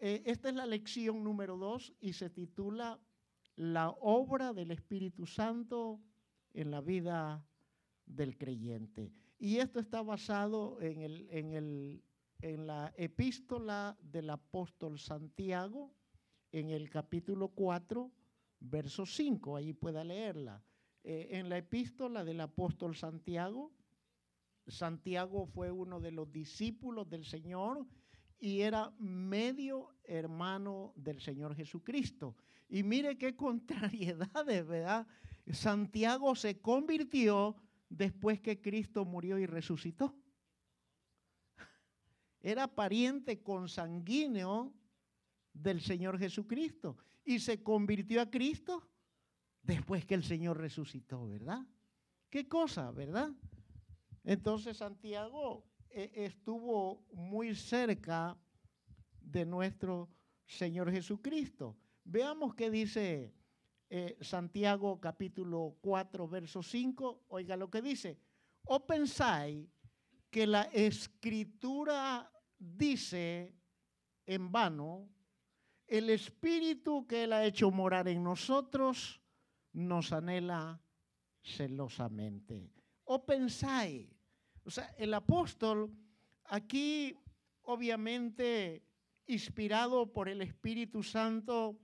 eh, esta es la lección número dos y se titula La obra del Espíritu Santo en la vida del creyente. Y esto está basado en, el, en, el, en la epístola del apóstol Santiago, en el capítulo 4, verso 5, ahí pueda leerla. Eh, en la epístola del apóstol Santiago, Santiago fue uno de los discípulos del Señor y era medio hermano del Señor Jesucristo. Y mire qué contrariedades, ¿verdad? Santiago se convirtió después que Cristo murió y resucitó. Era pariente consanguíneo del Señor Jesucristo y se convirtió a Cristo después que el Señor resucitó, ¿verdad? ¿Qué cosa, verdad? Entonces Santiago estuvo muy cerca de nuestro Señor Jesucristo. Veamos qué dice eh, Santiago capítulo 4, verso 5. Oiga lo que dice. ¿O pensáis que la escritura dice en vano, el espíritu que Él ha hecho morar en nosotros nos anhela celosamente? ¿O pensáis? O sea, el apóstol aquí, obviamente, inspirado por el Espíritu Santo,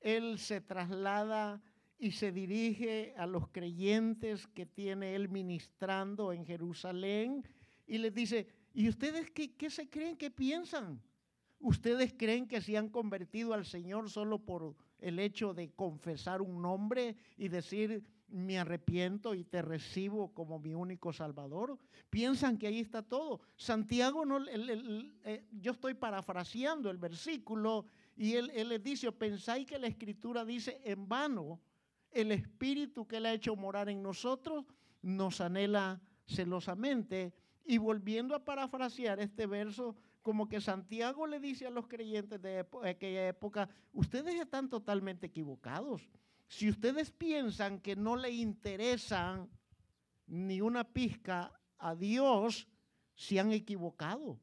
él se traslada y se dirige a los creyentes que tiene él ministrando en Jerusalén y les dice, ¿y ustedes qué, qué se creen, qué piensan? ¿Ustedes creen que se han convertido al Señor solo por el hecho de confesar un nombre y decir, me arrepiento y te recibo como mi único salvador. Piensan que ahí está todo. Santiago, no, eh, yo estoy parafraseando el versículo y él, él dice, pensáis que la escritura dice en vano, el espíritu que él ha hecho morar en nosotros nos anhela celosamente. Y volviendo a parafrasear este verso, como que Santiago le dice a los creyentes de aquella época, ustedes están totalmente equivocados. Si ustedes piensan que no le interesan ni una pizca a Dios, se han equivocado.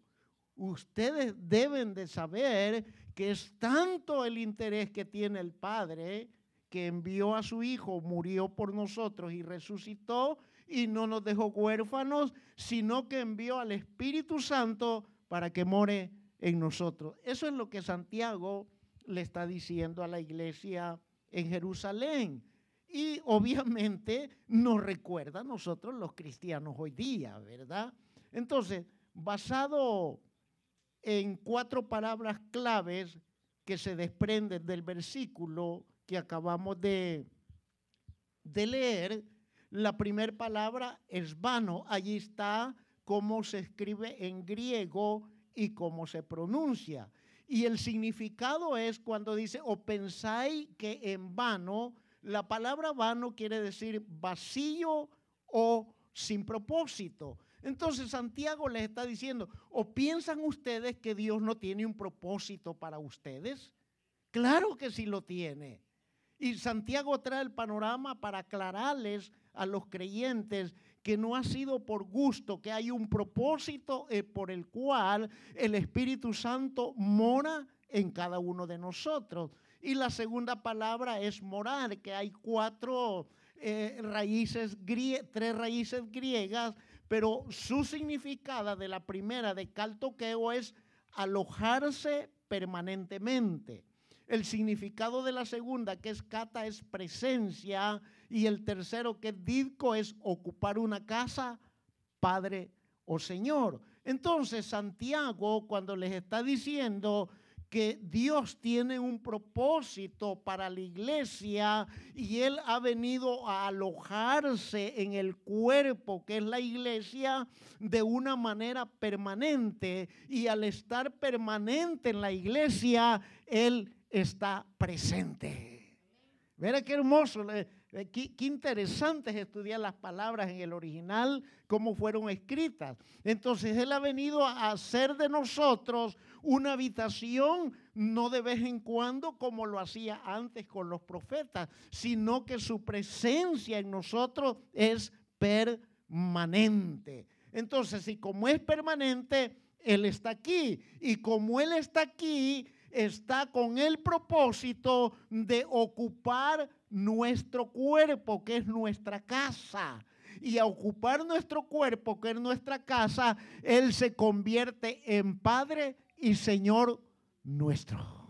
Ustedes deben de saber que es tanto el interés que tiene el Padre que envió a su Hijo, murió por nosotros y resucitó y no nos dejó huérfanos, sino que envió al Espíritu Santo para que more en nosotros. Eso es lo que Santiago le está diciendo a la iglesia en Jerusalén. Y obviamente nos recuerda a nosotros los cristianos hoy día, ¿verdad? Entonces, basado en cuatro palabras claves que se desprenden del versículo que acabamos de, de leer, la primera palabra es vano. Allí está cómo se escribe en griego y cómo se pronuncia. Y el significado es cuando dice, o pensáis que en vano, la palabra vano quiere decir vacío o sin propósito. Entonces Santiago les está diciendo, ¿o piensan ustedes que Dios no tiene un propósito para ustedes? Claro que sí lo tiene. Y Santiago trae el panorama para aclararles a los creyentes que no ha sido por gusto, que hay un propósito eh, por el cual el Espíritu Santo mora en cada uno de nosotros. Y la segunda palabra es morar, que hay cuatro eh, raíces, tres raíces griegas, pero su significado de la primera, de caltoqueo, es alojarse permanentemente. El significado de la segunda, que es kata, es presencia. Y el tercero, que es didco, es ocupar una casa, Padre o Señor. Entonces, Santiago, cuando les está diciendo que Dios tiene un propósito para la iglesia y Él ha venido a alojarse en el cuerpo que es la iglesia de una manera permanente y al estar permanente en la iglesia, Él está presente. Mira qué hermoso, qué, interesante es estudiar las palabras en el original, cómo fueron escritas. Entonces Él ha venido a hacer de nosotros una habitación, no de vez en cuando como lo hacía antes con los profetas, sino que su presencia en nosotros es permanente. Entonces, si como es permanente, Él está aquí. Y como Él está aquí, está con el propósito de ocupar nuestro cuerpo, que es nuestra casa. Y a ocupar nuestro cuerpo, que es nuestra casa, Él se convierte en Padre y Señor nuestro.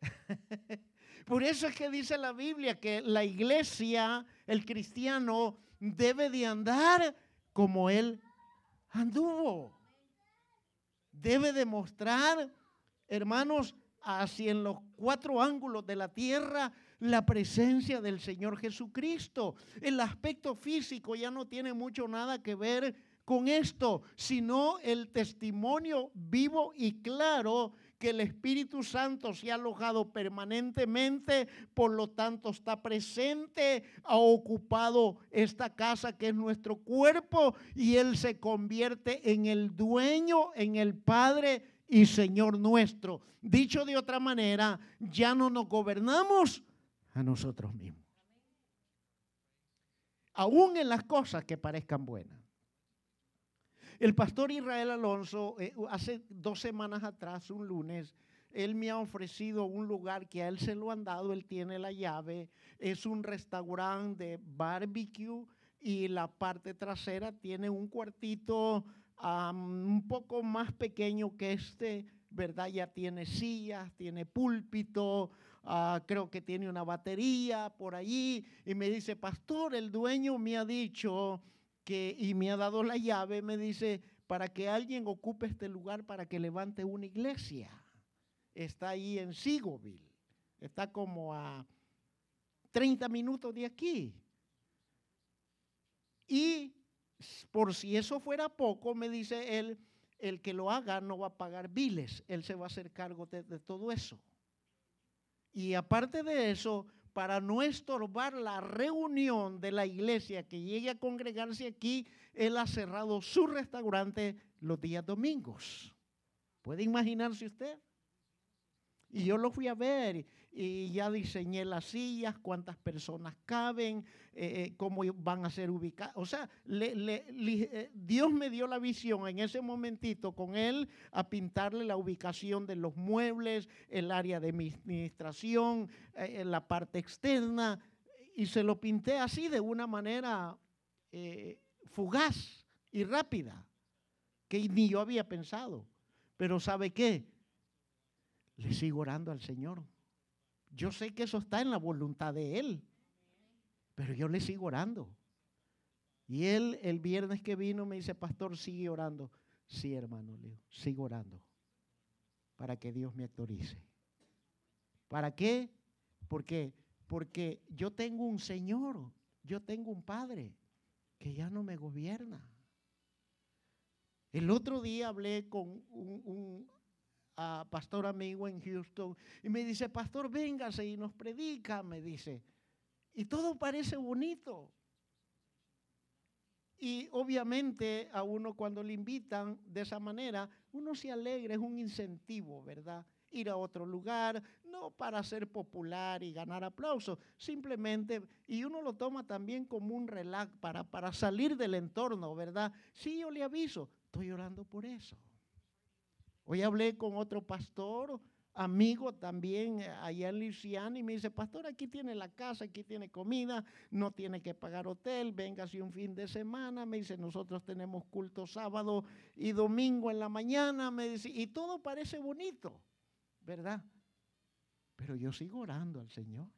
Por eso es que dice la Biblia que la iglesia, el cristiano, debe de andar como Él anduvo. Debe demostrar, hermanos, así en los cuatro ángulos de la tierra, la presencia del Señor Jesucristo. El aspecto físico ya no tiene mucho nada que ver con esto, sino el testimonio vivo y claro que el Espíritu Santo se ha alojado permanentemente, por lo tanto está presente, ha ocupado esta casa que es nuestro cuerpo y Él se convierte en el dueño, en el Padre y Señor nuestro. Dicho de otra manera, ya no nos gobernamos a nosotros mismos. Aún en las cosas que parezcan buenas. El pastor Israel Alonso, eh, hace dos semanas atrás, un lunes, él me ha ofrecido un lugar que a él se lo han dado, él tiene la llave, es un restaurante de barbecue y la parte trasera tiene un cuartito un poco más pequeño que este, ¿verdad? Ya tiene sillas, tiene púlpito, ah, creo que tiene una batería por allí y me dice, pastor, el dueño me ha dicho que, y me ha dado la llave, me dice, para que alguien ocupe este lugar para que levante una iglesia. Está ahí en Sigoville. Está como a 30 minutos de aquí. Y por si eso fuera poco, me dice él, el que lo haga no va a pagar biles, él se va a hacer cargo de todo eso. Y aparte de eso, para no estorbar la reunión de la iglesia que llegue a congregarse aquí, él ha cerrado su restaurante los días domingos. ¿Puede imaginarse usted? Y yo lo fui a ver y ya diseñé las sillas, cuántas personas caben, eh, eh, cómo van a ser ubicadas. O sea, eh, Dios me dio la visión en ese momentito con él a pintarle la ubicación de los muebles, el área de administración, la parte externa, y se lo pinté así de una manera fugaz y rápida, que ni yo había pensado. Pero ¿sabe qué? Le sigo orando al Señor. Yo sé que eso está en la voluntad de Él, pero yo le sigo orando. Y él el viernes que vino me dice, pastor, sigue orando. Sí, hermano, Leo, sigo orando para que Dios me autorice. ¿Para qué? Porque, porque yo tengo un Señor, yo tengo un Padre que ya no me gobierna. El otro día hablé con un, pastor amigo en Houston y me dice, pastor, véngase y nos predica, me dice. Y todo parece bonito. Y obviamente a uno cuando le invitan de esa manera, uno se alegra, es un incentivo, ¿verdad? Ir a otro lugar, no para ser popular y ganar aplausos, simplemente, y uno lo toma también como un relax para, para salir del entorno, ¿verdad? Sí, yo le aviso, estoy orando por eso. Hoy hablé con otro pastor, amigo también eh, allá en Luisiana y me dice, pastor, aquí tiene la casa, aquí tiene comida, no tiene que pagar hotel, véngase un fin de semana. Me dice, nosotros tenemos culto sábado y domingo en la mañana. Me dice, y todo parece bonito, ¿verdad? Pero yo sigo orando al Señor.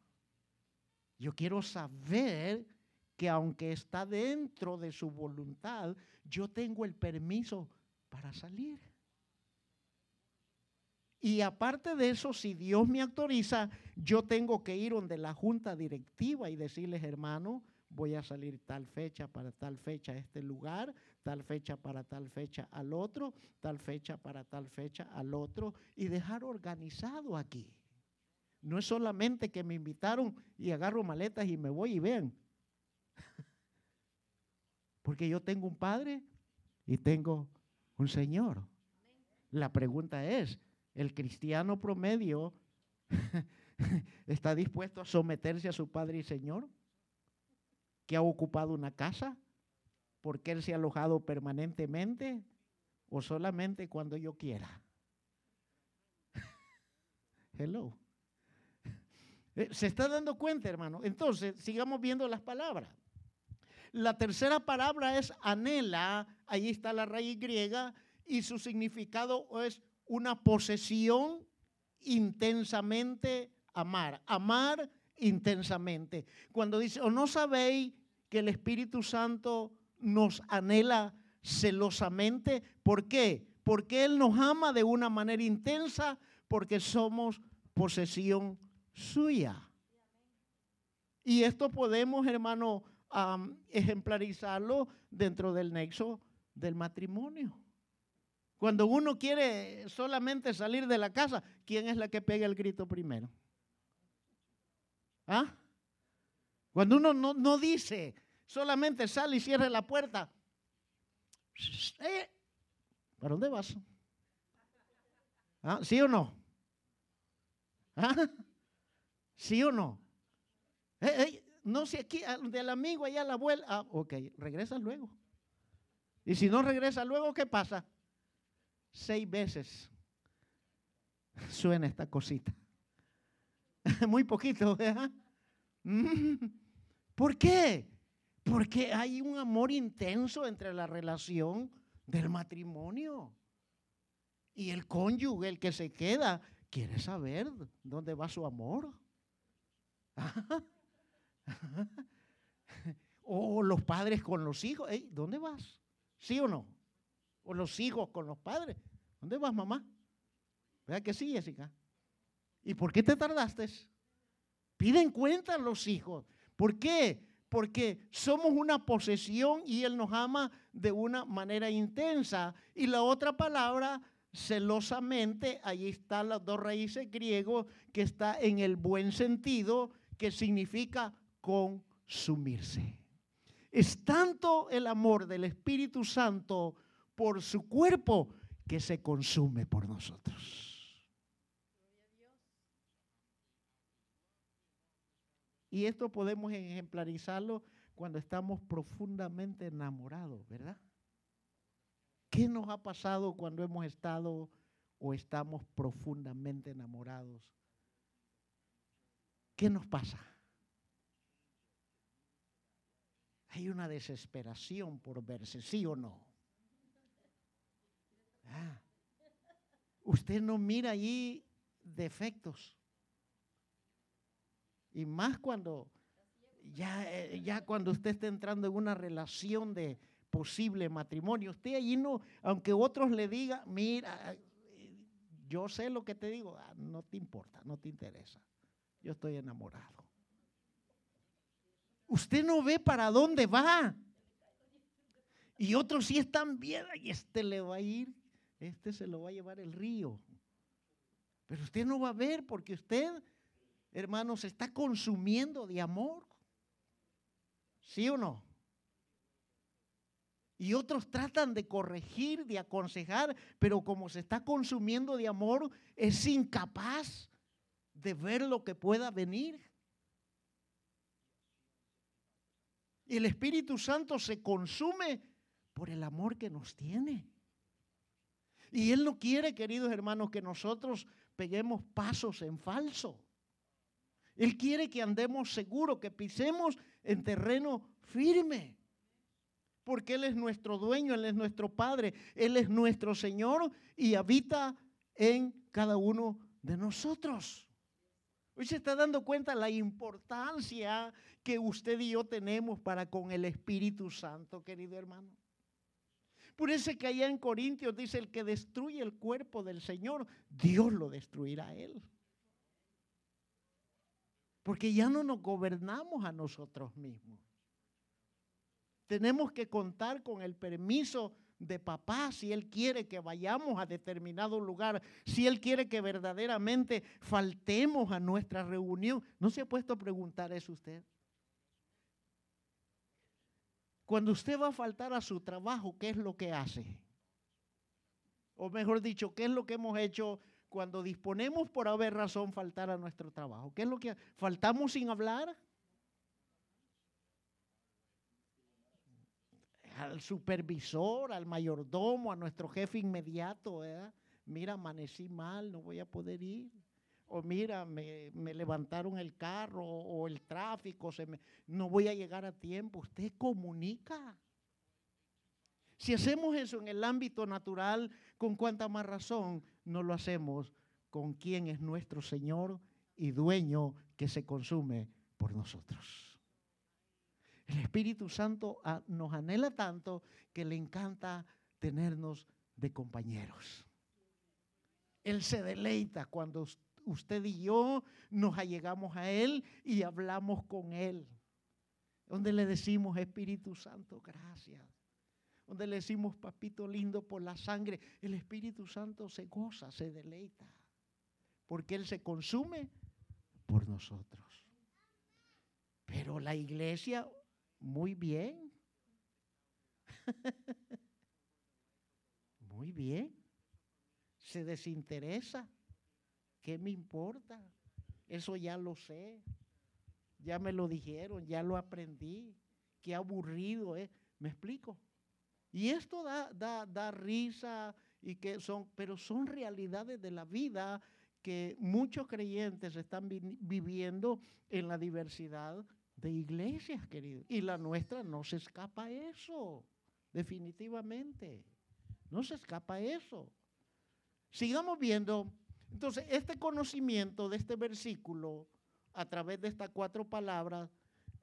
Yo quiero saber que aunque está dentro de su voluntad, yo tengo el permiso para salir. Y aparte de eso, si Dios me autoriza, yo tengo que ir donde la junta directiva y decirles, hermano, voy a salir tal fecha para tal fecha a este lugar, tal fecha para tal fecha al otro, tal fecha para tal fecha al otro, y dejar organizado aquí. No es solamente que me invitaron y agarro maletas y me voy y vean. Porque yo tengo un padre y tengo un Señor. La pregunta es, el cristiano promedio está dispuesto a someterse a su Padre y Señor, que ha ocupado una casa, porque Él se ha alojado permanentemente o solamente cuando yo quiera. Hello. Eh, ¿Se está dando cuenta, hermano? Entonces, sigamos viendo las palabras. La tercera palabra es anhela, ahí está la raíz griega, y su significado es una posesión intensamente amar. Amar intensamente. Cuando dice, o no sabéis que el Espíritu Santo nos anhela celosamente, ¿por qué? Porque Él nos ama de una manera intensa, porque somos posesión suya. Y esto podemos, hermano, ejemplarizarlo dentro del nexo del matrimonio. Cuando uno quiere solamente salir de la casa, ¿quién es la que pega el grito primero? ¿Ah? Cuando uno no, dice, solamente sale y cierra la puerta. Eh, ¿Para dónde vas? ¿Ah? ¿Sí o no? ¿Ah? ¿Sí o no? Eh, no sé aquí, del amigo allá la abuela. Ah, ok, regresa luego. Y si no regresa luego, ¿qué pasa? Seis veces suena esta cosita. Muy poquito, ¿verdad? Mm. ¿Por qué? Porque hay un amor intenso entre la relación del matrimonio. Y el cónyuge, el que se queda, quiere saber dónde va su amor. o los padres con los hijos. ¿Dónde vas? ¿Sí o no? O los hijos con los padres. ¿Dónde vas, mamá? ¿Verdad que sí, Jessica? ¿Y por qué te tardaste? Piden cuenta los hijos. ¿Por qué? Porque somos una posesión y Él nos ama de una manera intensa. Y la otra palabra, celosamente, ahí están las dos raíces griegos, que está en el buen sentido, que significa consumirse. Es tanto el amor del Espíritu Santo por su cuerpo que se consume por nosotros. Y esto podemos ejemplarizarlo cuando estamos profundamente enamorados, ¿verdad? ¿Qué nos ha pasado cuando hemos estado o estamos profundamente enamorados? ¿Qué nos pasa? Hay una desesperación por verse, ¿sí o no? Ah. usted no mira allí defectos. Y más cuando ya, eh, ya cuando usted está entrando en una relación de posible matrimonio. Usted allí no, aunque otros le digan, mira, yo sé lo que te digo, ah, no te importa, no te interesa. Yo estoy enamorado. Usted no ve para dónde va. Y otros sí están bien, y este le va a ir, este se lo va a llevar el río. Pero usted no va a ver porque usted hermanos, se está consumiendo de amor. ¿Sí o no? Y otros tratan de corregir, de aconsejar, pero como se está consumiendo de amor, es incapaz de ver lo que pueda venir. Y el Espíritu Santo se consume por el amor que nos tiene. Y Él no quiere, queridos hermanos, que nosotros peguemos pasos en falso. Él quiere que andemos seguros, que pisemos en terreno firme. Porque Él es nuestro dueño, Él es nuestro Padre, Él es nuestro Señor y habita en cada uno de nosotros. Hoy se está dando cuenta la importancia que usted y yo tenemos para con el Espíritu Santo, querido hermano. Por eso que allá en Corintios dice, el que destruye el cuerpo del Señor, Dios lo destruirá a él. Porque ya no nos gobernamos a nosotros mismos. Tenemos que contar con el permiso de papá si él quiere que vayamos a determinado lugar, si él quiere que verdaderamente faltemos a nuestra reunión. ¿No se ha puesto a preguntar eso usted? Cuando usted va a faltar a su trabajo, ¿qué es lo que hace? O mejor dicho, ¿qué es lo que hemos hecho cuando disponemos por haber razón faltar a nuestro trabajo? ¿Qué es lo que faltamos sin hablar? Al supervisor, al mayordomo, a nuestro jefe inmediato, Mira, amanecí mal, no voy a poder ir. O mira, me, levantaron el carro o el tráfico, se me, no voy a llegar a tiempo. Usted comunica. Si hacemos eso en el ámbito natural, con cuánta más razón no lo hacemos con quien es nuestro Señor y dueño que se consume por nosotros. El Espíritu Santo ah, nos anhela tanto que le encanta tenernos de compañeros. Él se deleita cuando usted y yo nos allegamos a Él y hablamos con Él. Donde le decimos, Espíritu Santo, gracias donde le decimos, papito lindo, por la sangre, el Espíritu Santo se goza, se deleita, porque Él se consume por nosotros. Pero la iglesia, muy bien. muy bien. Se desinteresa. ¿Qué me importa? Eso ya lo sé. Ya me lo dijeron, ya lo aprendí. Qué aburrido es. ¿Me explico? Y esto da, da, risa, y que son, pero son realidades de la vida que muchos creyentes están viviendo en la diversidad de iglesias, queridos. Y la nuestra no se escapa a eso, definitivamente. No se escapa eso. Sigamos viendo. Entonces, este conocimiento de este versículo, a través de estas cuatro palabras,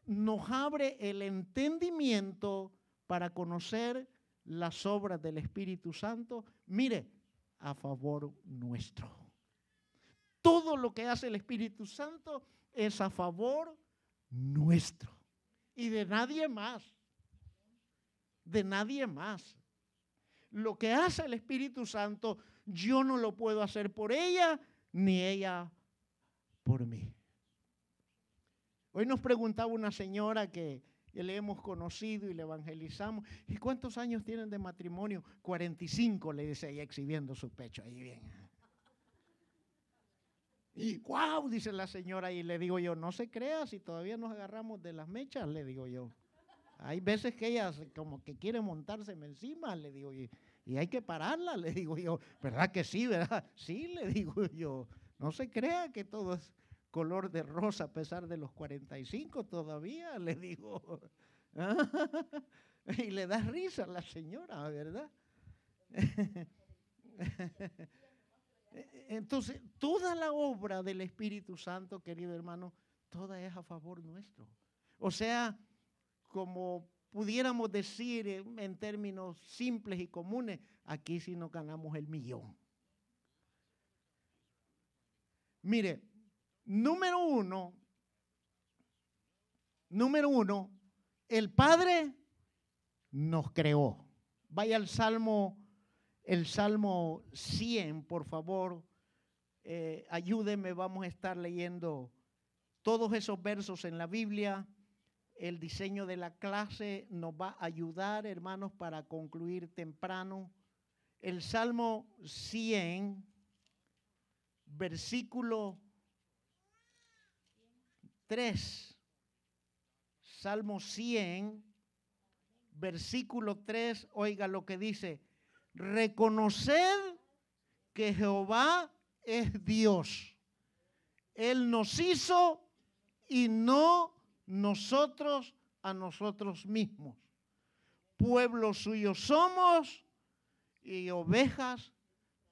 nos abre el entendimiento para conocer las obras del Espíritu Santo, mire, a favor nuestro. Todo lo que hace el Espíritu Santo es a favor nuestro y de nadie más. De nadie más. Lo que hace el Espíritu Santo, yo no lo puedo hacer por ella, ni ella por mí. Hoy nos preguntaba una señora que le hemos conocido y le evangelizamos. ¿Y cuántos años tienen de matrimonio? 45, le dice ella exhibiendo su pecho. Ahí bien. Y wow, dice la señora, y le digo yo, no se crea si todavía nos agarramos de las mechas, le digo yo. Hay veces que ella como que quiere montarse encima, le digo, y, y hay que pararla, le digo yo. ¿Verdad que sí, verdad? Sí, le digo yo. No se crea que todo es color de rosa a pesar de los 45 todavía, le digo. y le da risa a la señora, ¿verdad? Entonces, toda la obra del Espíritu Santo, querido hermano, toda es a favor nuestro. O sea, como pudiéramos decir en términos simples y comunes, aquí sí nos ganamos el millón. Mire, Número uno, número uno, el Padre nos creó. Vaya al Salmo, el Salmo 100, por favor. Eh, ayúdeme, vamos a estar leyendo todos esos versos en la Biblia. El diseño de la clase nos va a ayudar, hermanos, para concluir temprano. El Salmo 100, versículo 3, Salmo 100, versículo 3, oiga lo que dice, reconocer que Jehová es Dios. Él nos hizo y no nosotros a nosotros mismos. Pueblo suyo somos y ovejas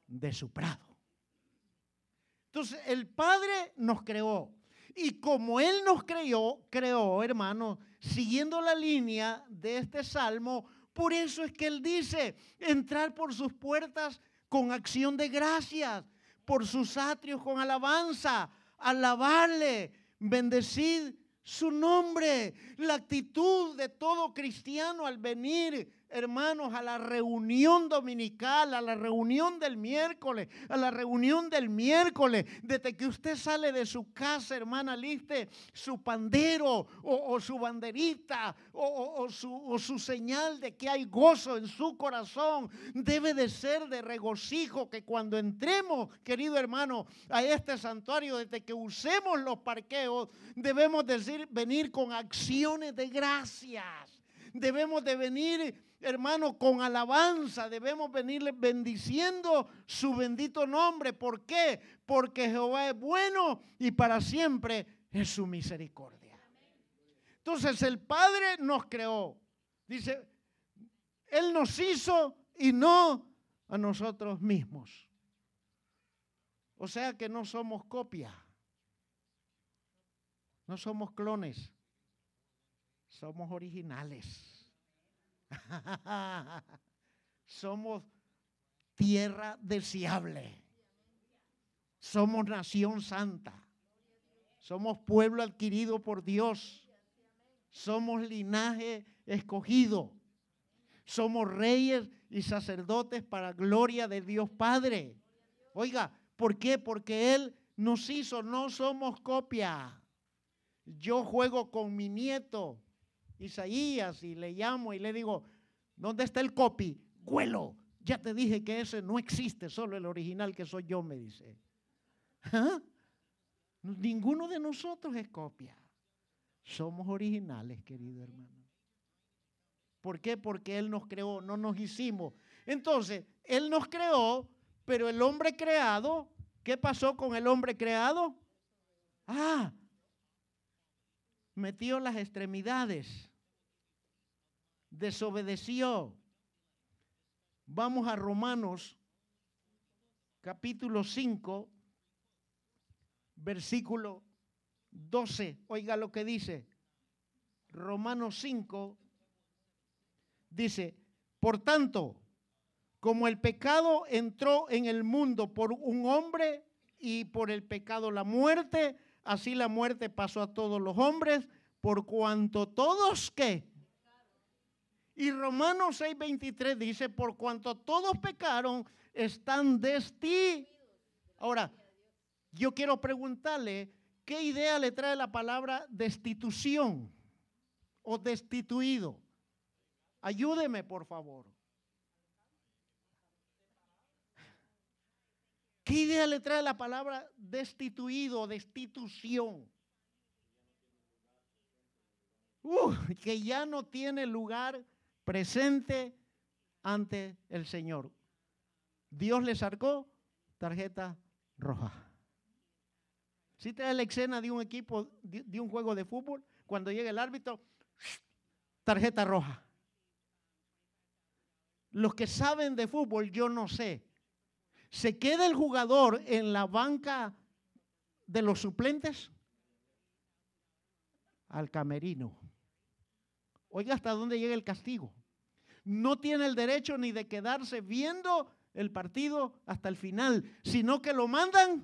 de su prado. Entonces el Padre nos creó. Y como Él nos creó, creó, hermano, siguiendo la línea de este salmo, por eso es que Él dice, entrar por sus puertas con acción de gracias, por sus atrios con alabanza, alabarle, bendecid su nombre. La actitud de todo cristiano al venir hermanos, a la reunión dominical, a la reunión del miércoles, a la reunión del miércoles, desde que usted sale de su casa, hermana, liste su pandero o, su banderita o, su, señal de que hay gozo en su corazón, debe de ser de regocijo que cuando entremos, querido hermano, a este santuario, desde que usemos los parqueos, debemos decir, venir con acciones de gracias. Debemos de venir hermano, con alabanza debemos venirle bendiciendo su bendito nombre. ¿Por qué? Porque Jehová es bueno y para siempre es su misericordia. Entonces el Padre nos creó. Dice, Él nos hizo y no a nosotros mismos. O sea que no somos copia. No somos clones. Somos originales. somos tierra deseable. Somos nación santa. Somos pueblo adquirido por Dios. Somos linaje escogido. Somos reyes y sacerdotes para gloria de Dios Padre. Oiga, ¿por qué? Porque Él nos hizo, no somos copia. Yo juego con mi nieto Isaías y le llamo y le digo, ¿dónde está el copy? Huelo. Ya te dije que ese no existe, solo el original que soy yo, me dice. ¿Ah? Ninguno de nosotros es copia. Somos originales, querido hermano. ¿Por qué? Porque Él nos creó, no nos hicimos. Entonces, Él nos creó, pero el hombre creado, ¿qué pasó con el hombre creado? Ah, metió las extremidades, desobedeció. Vamos a Romanos capítulo 5, versículo 12. Oiga lo que dice. Romanos 5 dice, por tanto, como el pecado entró en el mundo por un hombre y por el pecado la muerte, así la muerte pasó a todos los hombres, por cuanto todos que. Y Romanos 6:23 dice, por cuanto todos pecaron, están ti. Ahora, yo quiero preguntarle, ¿qué idea le trae la palabra destitución o destituido? Ayúdeme, por favor. ¿Qué idea le trae la palabra destituido, destitución? Uh, que ya no tiene lugar presente ante el Señor. Dios le sacó tarjeta roja. Si te da la escena de un equipo, de un juego de fútbol, cuando llega el árbitro, tarjeta roja. Los que saben de fútbol, yo no sé, ¿Se queda el jugador en la banca de los suplentes? Al camerino. Oiga hasta dónde llega el castigo. No tiene el derecho ni de quedarse viendo el partido hasta el final, sino que lo mandan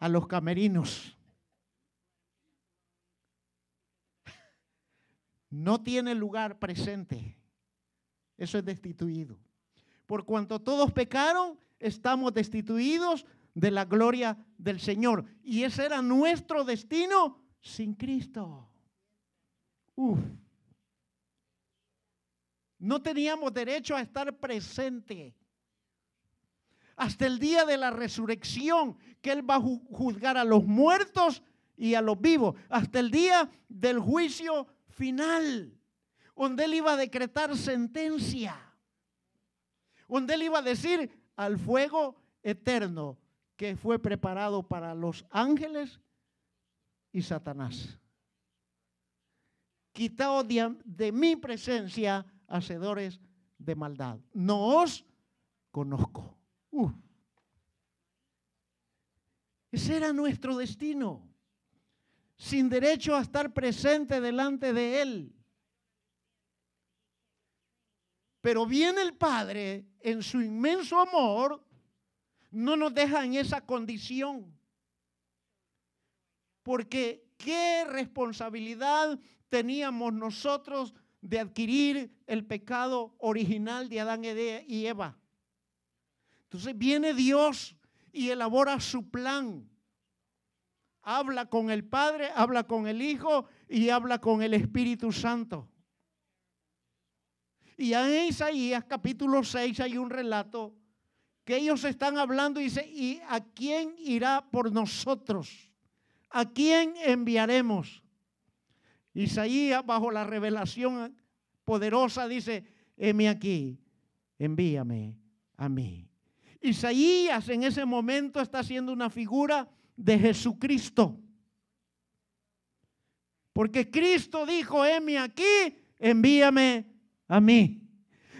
a los camerinos. No tiene lugar presente. Eso es destituido. Por cuanto todos pecaron, estamos destituidos de la gloria del Señor. Y ese era nuestro destino sin Cristo. No teníamos derecho a estar presente. Hasta el día de la resurrección, que Él va a juzgar a los muertos y a los vivos. Hasta el día del juicio final, donde Él iba a decretar sentencia donde él iba a decir al fuego eterno que fue preparado para los ángeles y Satanás. Quitado de, mi presencia, hacedores de maldad. No os conozco. Ese era nuestro destino. Sin derecho a estar presente delante de Él. Pero viene el Padre en su inmenso amor, no nos deja en esa condición. Porque qué responsabilidad teníamos nosotros de adquirir el pecado original de Adán y Eva. Entonces viene Dios y elabora su plan. Habla con el Padre, habla con el Hijo y habla con el Espíritu Santo. Y en Isaías capítulo 6 hay un relato que ellos están hablando y dice, ¿y a quién irá por nosotros? ¿A quién enviaremos? Isaías bajo la revelación poderosa, dice, heme aquí, envíame a mí. Isaías en ese momento está haciendo una figura de Jesucristo. Porque Cristo dijo, heme aquí, envíame a mí.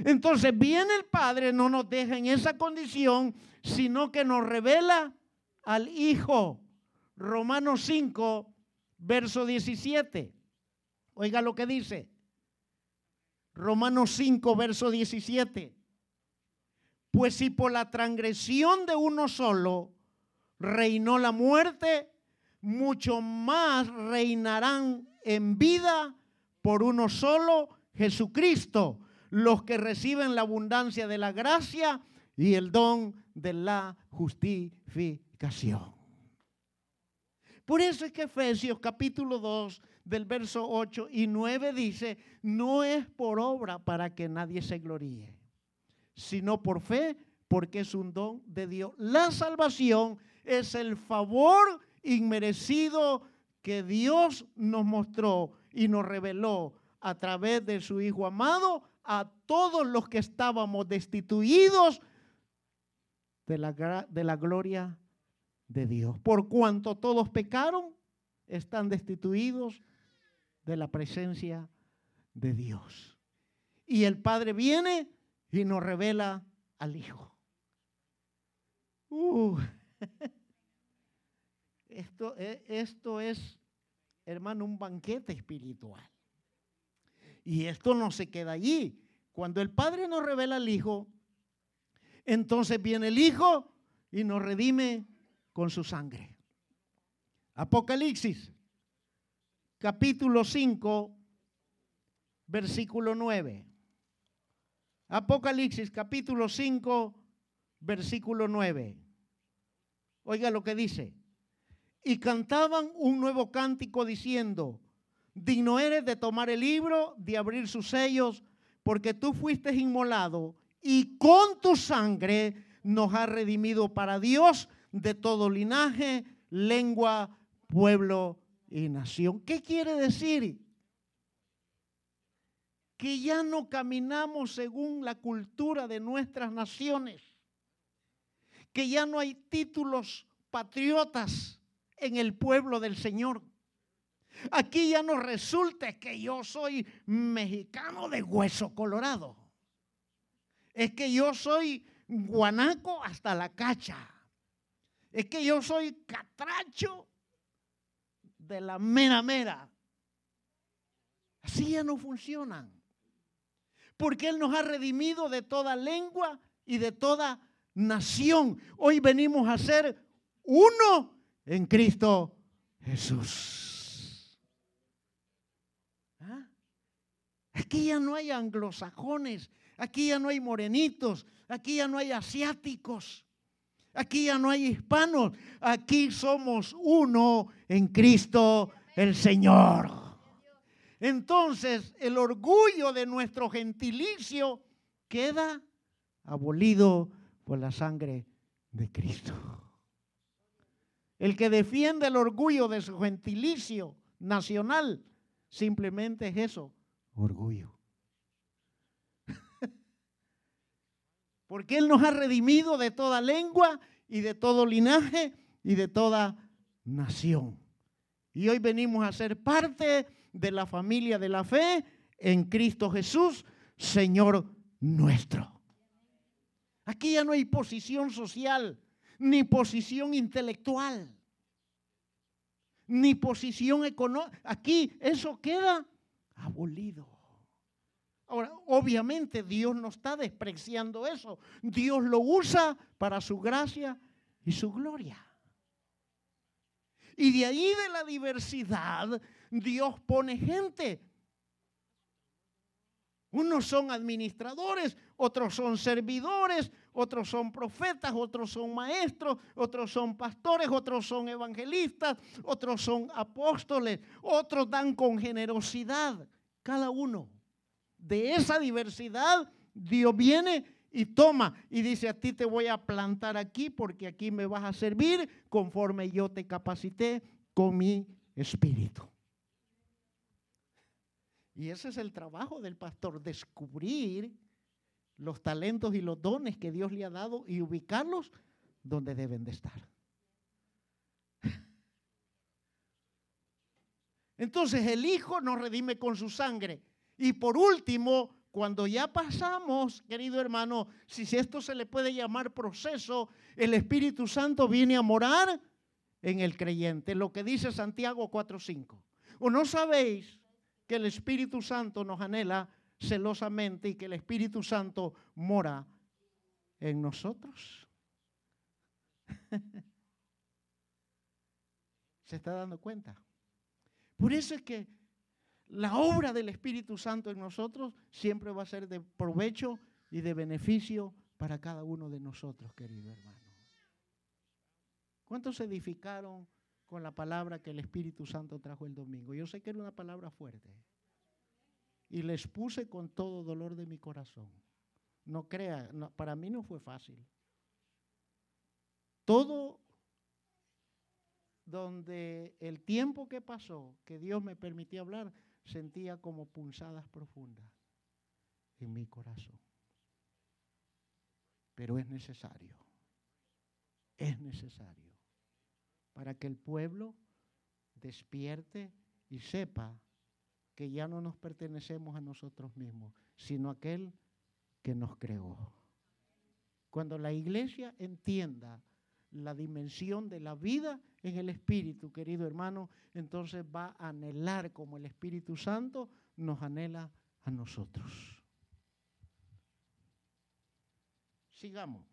Entonces viene el Padre, no nos deja en esa condición, sino que nos revela al Hijo. Romanos 5, verso 17. Oiga lo que dice. Romanos 5, verso 17. Pues si por la transgresión de uno solo reinó la muerte, mucho más reinarán en vida por uno solo, Jesucristo, los que reciben la abundancia de la gracia y el don de la justificación. Por eso es que Efesios capítulo 2 del verso 8 y 9 dice, no es por obra para que nadie se gloríe, sino por fe, porque es un don de Dios. La salvación es el favor inmerecido que Dios nos mostró y nos reveló a través de su Hijo amado a todos los que estábamos destituidos de la, de la gloria de Dios. Por cuanto todos pecaron, están destituidos de la presencia de Dios. Y el Padre viene y nos revela al Hijo. Uh. Esto, e, esto es, hermano, un banquete espiritual. Y esto no se queda allí. Cuando el Padre nos revela al Hijo, entonces viene el Hijo y nos redime con su sangre. Apocalipsis, capítulo 5, versículo 9. Apocalipsis, capítulo 5, versículo 9. Oiga lo que dice y cantaban un nuevo cántico diciendo, digno eres de tomar el libro, de abrir sus sellos, porque tú fuiste inmolado y con tu sangre nos has redimido para Dios de todo linaje, lengua, pueblo y nación. ¿Qué quiere decir? Que ya no caminamos según la cultura de nuestras naciones, que ya no hay títulos patriotas en el pueblo del Señor. Aquí ya no resulta que yo soy mexicano de hueso colorado. Es que yo soy guanaco hasta la cacha. Es que yo soy catracho de la mera mera. Así ya no funcionan. Porque Él nos ha redimido de toda lengua y de toda nación. Hoy venimos a ser uno en Cristo Jesús. ¿Ah? Aquí ya no hay anglosajones, aquí ya no hay morenitos, aquí ya no hay asiáticos, aquí ya no hay hispanos, aquí somos uno en Cristo el Señor. Entonces el orgullo de nuestro gentilicio queda abolido por la sangre de Cristo. El que defiende el orgullo de su gentilicio nacional, simplemente es eso, orgullo. Porque Él nos ha redimido de toda lengua y de todo linaje y de toda nación. Y hoy venimos a ser parte de la familia de la fe en Cristo Jesús, Señor nuestro. Aquí ya no hay posición social ni posición intelectual, ni posición económica. Aquí eso queda abolido. Ahora, obviamente Dios no está despreciando eso. Dios lo usa para su gracia y su gloria. Y de ahí de la diversidad, Dios pone gente unos son administradores, otros son servidores, otros son profetas, otros son maestros, otros son pastores, otros son evangelistas, otros son apóstoles, otros dan con generosidad. Cada uno. De esa diversidad, Dios viene y toma y dice, a ti te voy a plantar aquí porque aquí me vas a servir conforme yo te capacité con mi espíritu. Y ese es el trabajo del pastor, descubrir los talentos y los dones que Dios le ha dado y ubicarlos donde deben de estar. Entonces el Hijo nos redime con su sangre. Y por último, cuando ya pasamos, querido hermano, si esto se le puede llamar proceso, el Espíritu Santo viene a morar en el creyente, lo que dice Santiago 4.5. ¿O no sabéis que el Espíritu Santo nos anhela celosamente y que el Espíritu Santo mora en nosotros? ¿Se está dando cuenta? Por eso es que la obra del Espíritu Santo en nosotros siempre va a ser de provecho y de beneficio para cada uno de nosotros, querido hermano. ¿Cuántos se edificaron con la palabra que el Espíritu Santo trajo el domingo? Yo sé que era una palabra fuerte. Y les puse con todo dolor de mi corazón. No crea, para mí no fue fácil. Todo donde el tiempo que pasó, que Dios me permitió hablar, sentía como punzadas profundas en mi corazón. Pero es necesario, es necesario para que el pueblo despierte y sepa que ya no nos pertenecemos a nosotros mismos, sino a aquel que nos creó. Cuando la iglesia entienda la dimensión de la vida en el Espíritu, querido hermano, entonces va a anhelar como el Espíritu Santo nos anhela a nosotros. Sigamos.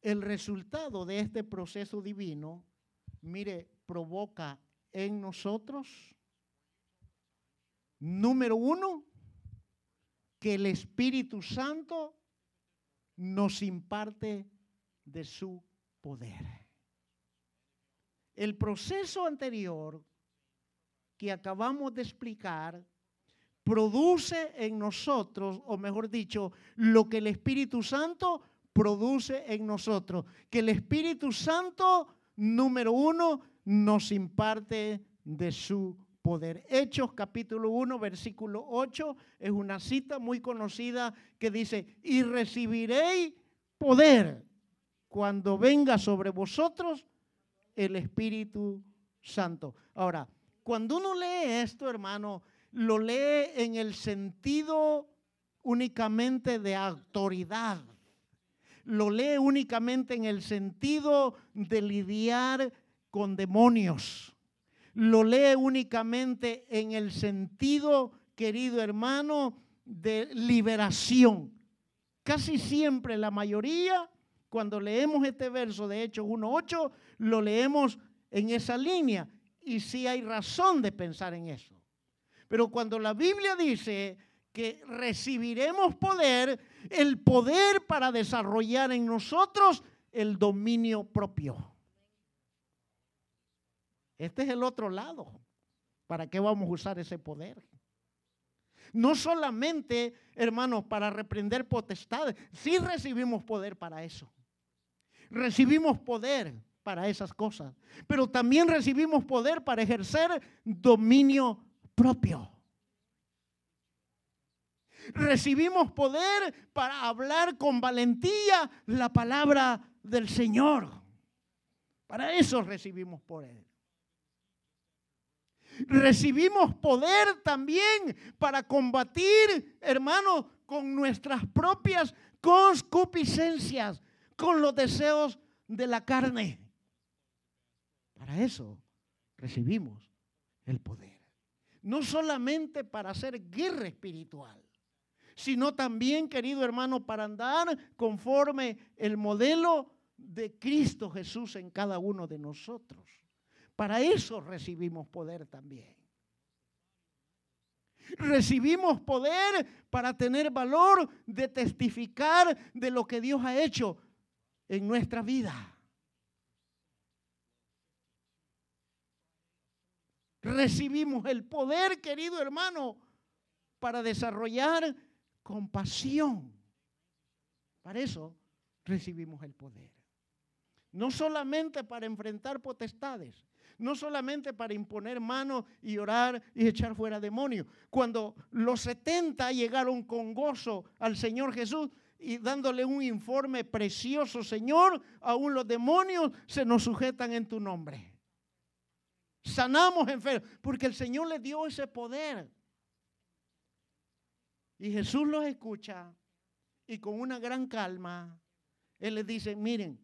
El resultado de este proceso divino, mire, provoca en nosotros, número uno, que el Espíritu Santo nos imparte de su poder. El proceso anterior que acabamos de explicar produce en nosotros, o mejor dicho, lo que el Espíritu Santo produce en nosotros. Que el Espíritu Santo, número uno, nos imparte de su poder. Hechos capítulo 1, versículo 8, es una cita muy conocida que dice, y recibiréis poder cuando venga sobre vosotros el Espíritu Santo. Ahora, cuando uno lee esto, hermano, lo lee en el sentido únicamente de autoridad. Lo lee únicamente en el sentido de lidiar con demonios lo lee únicamente en el sentido, querido hermano, de liberación. Casi siempre la mayoría, cuando leemos este verso de Hechos 1.8, lo leemos en esa línea. Y sí hay razón de pensar en eso. Pero cuando la Biblia dice que recibiremos poder, el poder para desarrollar en nosotros el dominio propio. Este es el otro lado. ¿Para qué vamos a usar ese poder? No solamente, hermanos, para reprender potestades, sí recibimos poder para eso. Recibimos poder para esas cosas, pero también recibimos poder para ejercer dominio propio. Recibimos poder para hablar con valentía la palabra del Señor. Para eso recibimos poder recibimos poder también para combatir, hermano, con nuestras propias concupiscencias, con los deseos de la carne. Para eso recibimos el poder. No solamente para hacer guerra espiritual, sino también, querido hermano, para andar conforme el modelo de Cristo Jesús en cada uno de nosotros. Para eso recibimos poder también. Recibimos poder para tener valor de testificar de lo que Dios ha hecho en nuestra vida. Recibimos el poder, querido hermano, para desarrollar compasión. Para eso recibimos el poder. No solamente para enfrentar potestades, no solamente para imponer manos y orar y echar fuera demonios. Cuando los 70 llegaron con gozo al Señor Jesús y dándole un informe precioso, Señor, aún los demonios se nos sujetan en tu nombre. Sanamos enfermos, porque el Señor le dio ese poder. Y Jesús los escucha y con una gran calma, Él les dice, miren,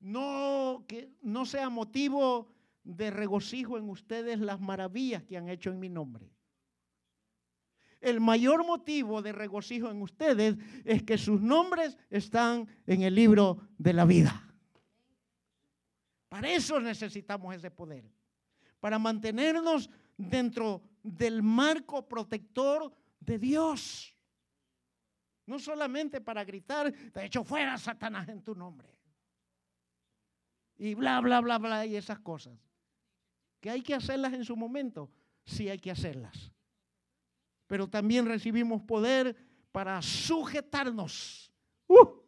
no que no sea motivo de regocijo en ustedes las maravillas que han hecho en mi nombre. El mayor motivo de regocijo en ustedes es que sus nombres están en el libro de la vida. Para eso necesitamos ese poder. Para mantenernos dentro del marco protector de Dios. No solamente para gritar, de hecho fuera Satanás en tu nombre. Y bla, bla, bla, bla, y esas cosas. Que hay que hacerlas en su momento, sí hay que hacerlas. Pero también recibimos poder para sujetarnos. ¡Uh!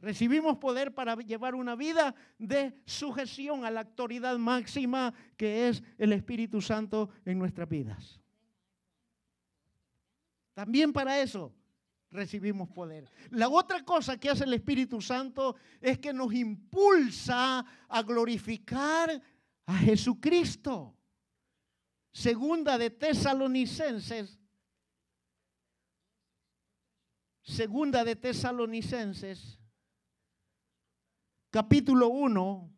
Recibimos poder para llevar una vida de sujeción a la autoridad máxima que es el Espíritu Santo en nuestras vidas. También para eso recibimos poder. La otra cosa que hace el Espíritu Santo es que nos impulsa a glorificar a Jesucristo. Segunda de Tesalonicenses. Segunda de Tesalonicenses. Capítulo 1.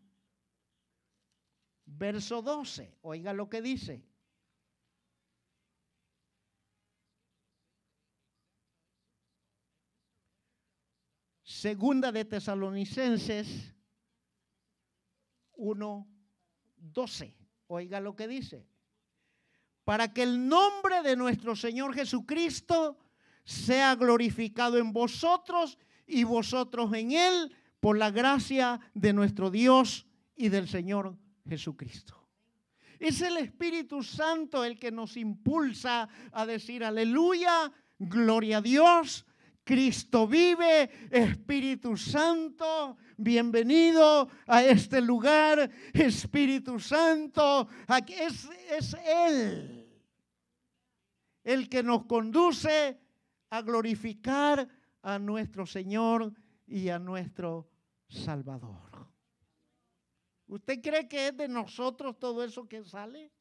Verso 12. Oiga lo que dice. Segunda de Tesalonicenses 1.12. Oiga lo que dice. Para que el nombre de nuestro Señor Jesucristo sea glorificado en vosotros y vosotros en Él por la gracia de nuestro Dios y del Señor Jesucristo. Es el Espíritu Santo el que nos impulsa a decir aleluya, gloria a Dios, Cristo vive, Espíritu Santo, bienvenido a este lugar, Espíritu Santo, es, es Él el que nos conduce a glorificar a nuestro Señor y a nuestro Salvador. ¿Usted cree que es de nosotros todo eso que sale?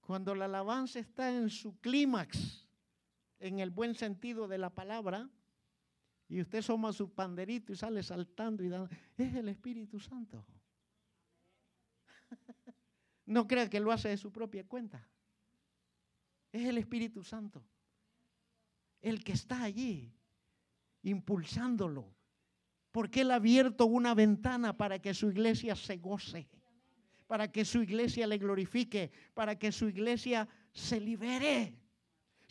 Cuando la alabanza está en su clímax en el buen sentido de la palabra, y usted asoma su panderito y sale saltando y dando, es el Espíritu Santo. no crea que lo hace de su propia cuenta. Es el Espíritu Santo. El que está allí, impulsándolo. Porque Él ha abierto una ventana para que su iglesia se goce, para que su iglesia le glorifique, para que su iglesia se libere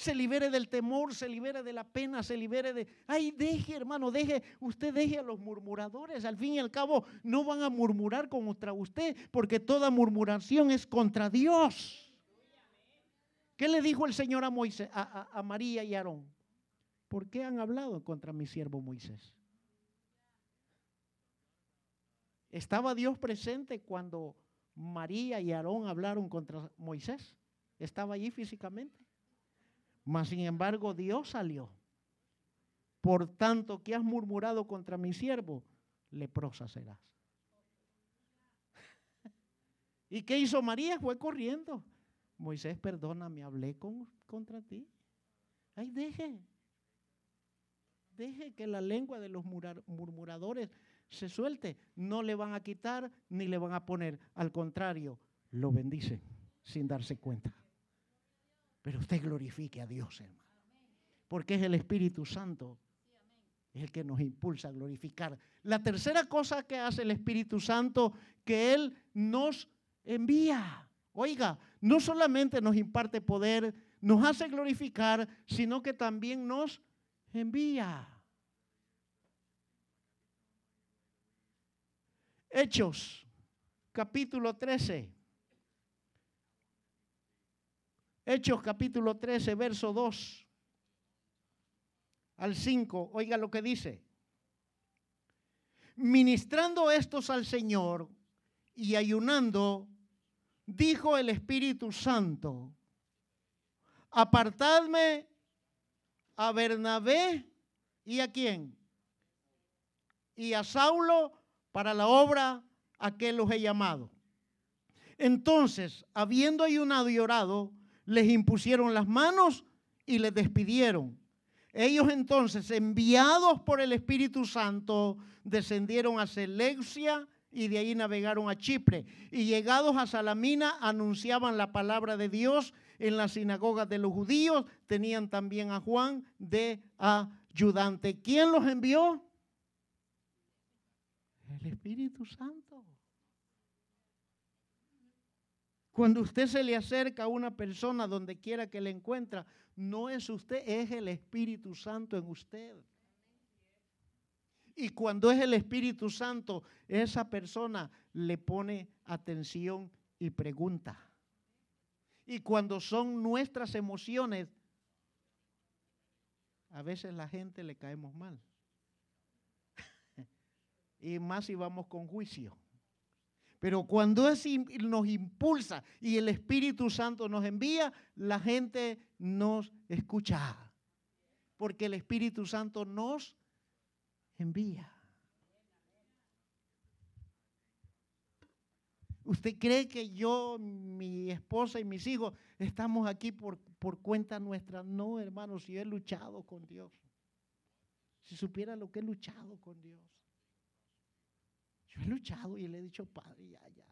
se libere del temor, se libere de la pena, se libere de... Ay, deje, hermano, deje, usted deje a los murmuradores. Al fin y al cabo, no van a murmurar contra usted, porque toda murmuración es contra Dios. ¿Qué le dijo el Señor a, Moisés, a, a María y a Aarón? ¿Por qué han hablado contra mi siervo Moisés? ¿Estaba Dios presente cuando María y Aarón hablaron contra Moisés? ¿Estaba allí físicamente? Mas sin embargo Dios salió. Por tanto que has murmurado contra mi siervo, leprosa serás. ¿Y qué hizo María? Fue corriendo. Moisés, perdóname, hablé con, contra ti. Ay, deje. Deje que la lengua de los murmuradores se suelte. No le van a quitar ni le van a poner. Al contrario, lo bendicen sin darse cuenta. Pero usted glorifique a Dios, hermano. Porque es el Espíritu Santo el que nos impulsa a glorificar. La tercera cosa que hace el Espíritu Santo, que Él nos envía. Oiga, no solamente nos imparte poder, nos hace glorificar, sino que también nos envía. Hechos, capítulo 13. Hechos capítulo 13, verso 2. al 5, oiga lo que dice. Ministrando estos al Señor y ayunando, dijo el Espíritu Santo, apartadme a Bernabé y a quién? Y a Saulo para la obra a que los he llamado. Entonces, habiendo ayunado y orado, les impusieron las manos y les despidieron. Ellos entonces, enviados por el Espíritu Santo, descendieron a Seleucia y de ahí navegaron a Chipre. Y llegados a Salamina, anunciaban la palabra de Dios en las sinagogas de los judíos. Tenían también a Juan de ayudante. ¿Quién los envió? El Espíritu Santo. Cuando usted se le acerca a una persona donde quiera que le encuentra, no es usted, es el Espíritu Santo en usted. Y cuando es el Espíritu Santo, esa persona le pone atención y pregunta. Y cuando son nuestras emociones, a veces la gente le caemos mal. y más si vamos con juicio. Pero cuando es, nos impulsa y el Espíritu Santo nos envía, la gente nos escucha. Porque el Espíritu Santo nos envía. ¿Usted cree que yo, mi esposa y mis hijos estamos aquí por, por cuenta nuestra? No, hermano, si he luchado con Dios. Si supiera lo que he luchado con Dios. Yo he luchado y le he dicho, Padre, ya, ya.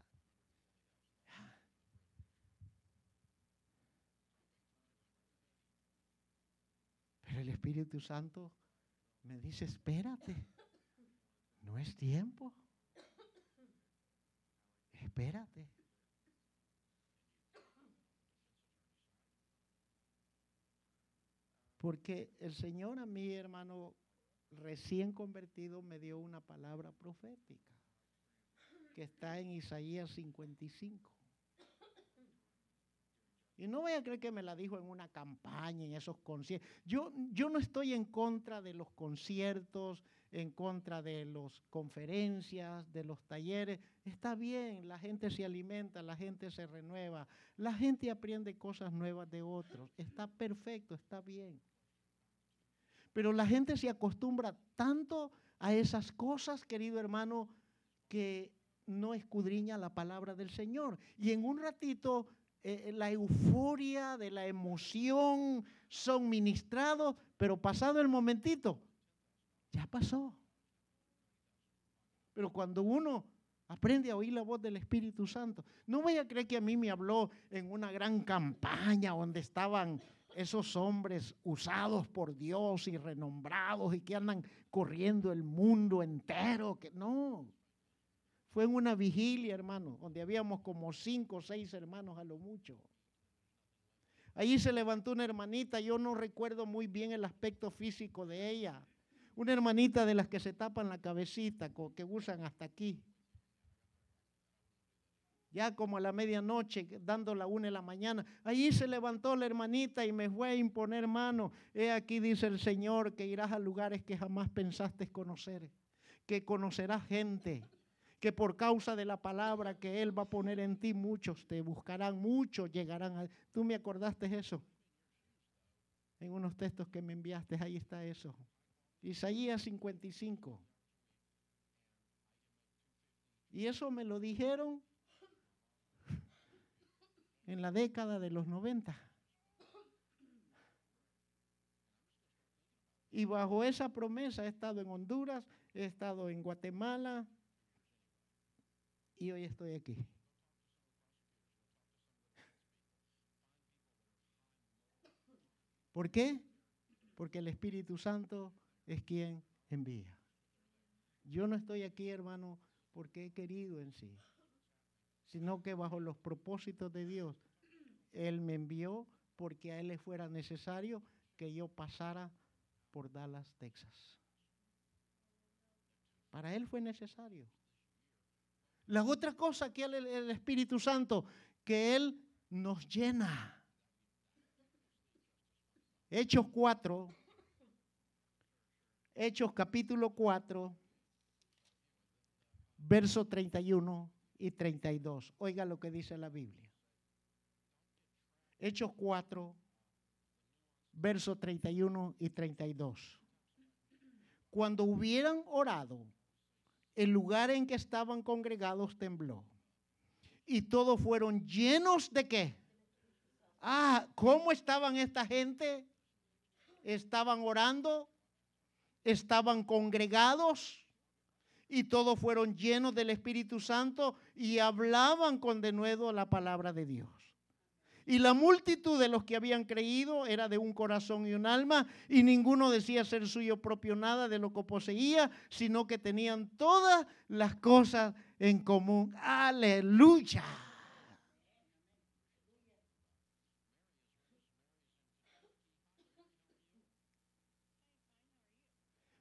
Pero el Espíritu Santo me dice, espérate, no es tiempo. Espérate. Porque el Señor a mí, hermano, recién convertido, me dio una palabra profética que está en Isaías 55. Y no voy a creer que me la dijo en una campaña, en esos conciertos. Yo, yo no estoy en contra de los conciertos, en contra de las conferencias, de los talleres. Está bien, la gente se alimenta, la gente se renueva, la gente aprende cosas nuevas de otros. Está perfecto, está bien. Pero la gente se acostumbra tanto a esas cosas, querido hermano, que no escudriña la palabra del Señor. Y en un ratito eh, eh, la euforia de la emoción son ministrados, pero pasado el momentito, ya pasó. Pero cuando uno aprende a oír la voz del Espíritu Santo, no voy a creer que a mí me habló en una gran campaña donde estaban esos hombres usados por Dios y renombrados y que andan corriendo el mundo entero, que no. Fue en una vigilia, hermano, donde habíamos como cinco o seis hermanos a lo mucho. Allí se levantó una hermanita, yo no recuerdo muy bien el aspecto físico de ella. Una hermanita de las que se tapan la cabecita, que usan hasta aquí. Ya como a la medianoche, dando la una de la mañana, allí se levantó la hermanita y me fue a imponer mano. He aquí, dice el Señor, que irás a lugares que jamás pensaste conocer, que conocerás gente que por causa de la palabra que Él va a poner en ti, muchos te buscarán, muchos llegarán a... ¿Tú me acordaste eso? En unos textos que me enviaste, ahí está eso. Isaías 55. Y eso me lo dijeron en la década de los 90. Y bajo esa promesa he estado en Honduras, he estado en Guatemala, y hoy estoy aquí. ¿Por qué? Porque el Espíritu Santo es quien envía. Yo no estoy aquí, hermano, porque he querido en sí, sino que bajo los propósitos de Dios, Él me envió porque a Él le fuera necesario que yo pasara por Dallas, Texas. Para Él fue necesario. La otra cosa que el, el Espíritu Santo, que Él nos llena. Hechos 4, Hechos capítulo 4, verso 31 y 32. Oiga lo que dice la Biblia. Hechos 4, verso 31 y 32. Cuando hubieran orado, el lugar en que estaban congregados tembló. Y todos fueron llenos de qué? Ah, ¿cómo estaban esta gente? Estaban orando, estaban congregados y todos fueron llenos del Espíritu Santo y hablaban con denuedo la palabra de Dios. Y la multitud de los que habían creído era de un corazón y un alma, y ninguno decía ser suyo propio nada de lo que poseía, sino que tenían todas las cosas en común. Aleluya.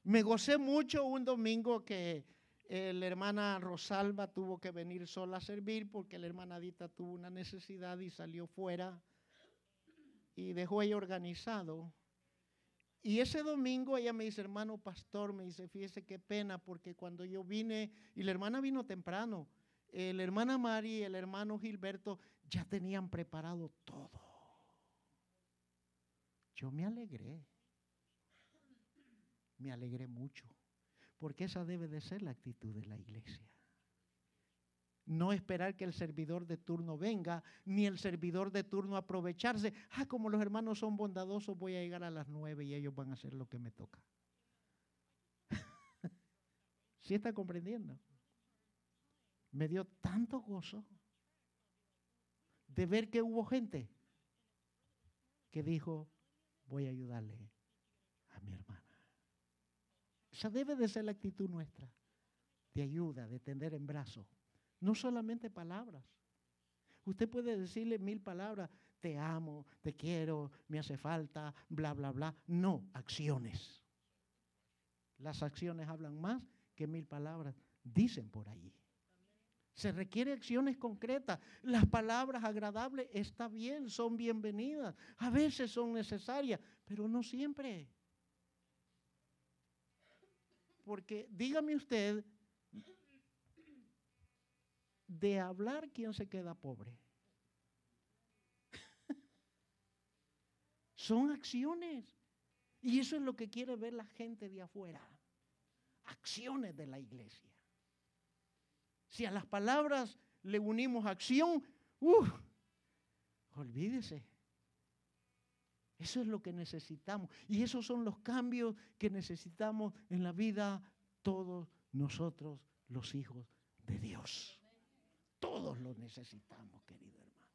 Me gocé mucho un domingo que la hermana Rosalba tuvo que venir sola a servir porque la hermana Dita tuvo una necesidad y salió fuera y dejó ella organizado. Y ese domingo ella me dice, hermano pastor, me dice, fíjese qué pena, porque cuando yo vine, y la hermana vino temprano, la hermana Mari y el hermano Gilberto ya tenían preparado todo. Yo me alegré, me alegré mucho. Porque esa debe de ser la actitud de la iglesia. No esperar que el servidor de turno venga, ni el servidor de turno aprovecharse. Ah, como los hermanos son bondadosos, voy a llegar a las nueve y ellos van a hacer lo que me toca. ¿Sí está comprendiendo? Me dio tanto gozo de ver que hubo gente que dijo, voy a ayudarle. Esa debe de ser la actitud nuestra, de ayuda, de tender en brazos. No solamente palabras. Usted puede decirle mil palabras, te amo, te quiero, me hace falta, bla, bla, bla. No, acciones. Las acciones hablan más que mil palabras, dicen por allí. Se requiere acciones concretas. Las palabras agradables está bien, son bienvenidas. A veces son necesarias, pero no siempre. Porque dígame usted, de hablar, ¿quién se queda pobre? Son acciones. Y eso es lo que quiere ver la gente de afuera. Acciones de la iglesia. Si a las palabras le unimos acción, ¡uh! olvídese. Eso es lo que necesitamos. Y esos son los cambios que necesitamos en la vida todos nosotros, los hijos de Dios. Todos los necesitamos, querido hermano.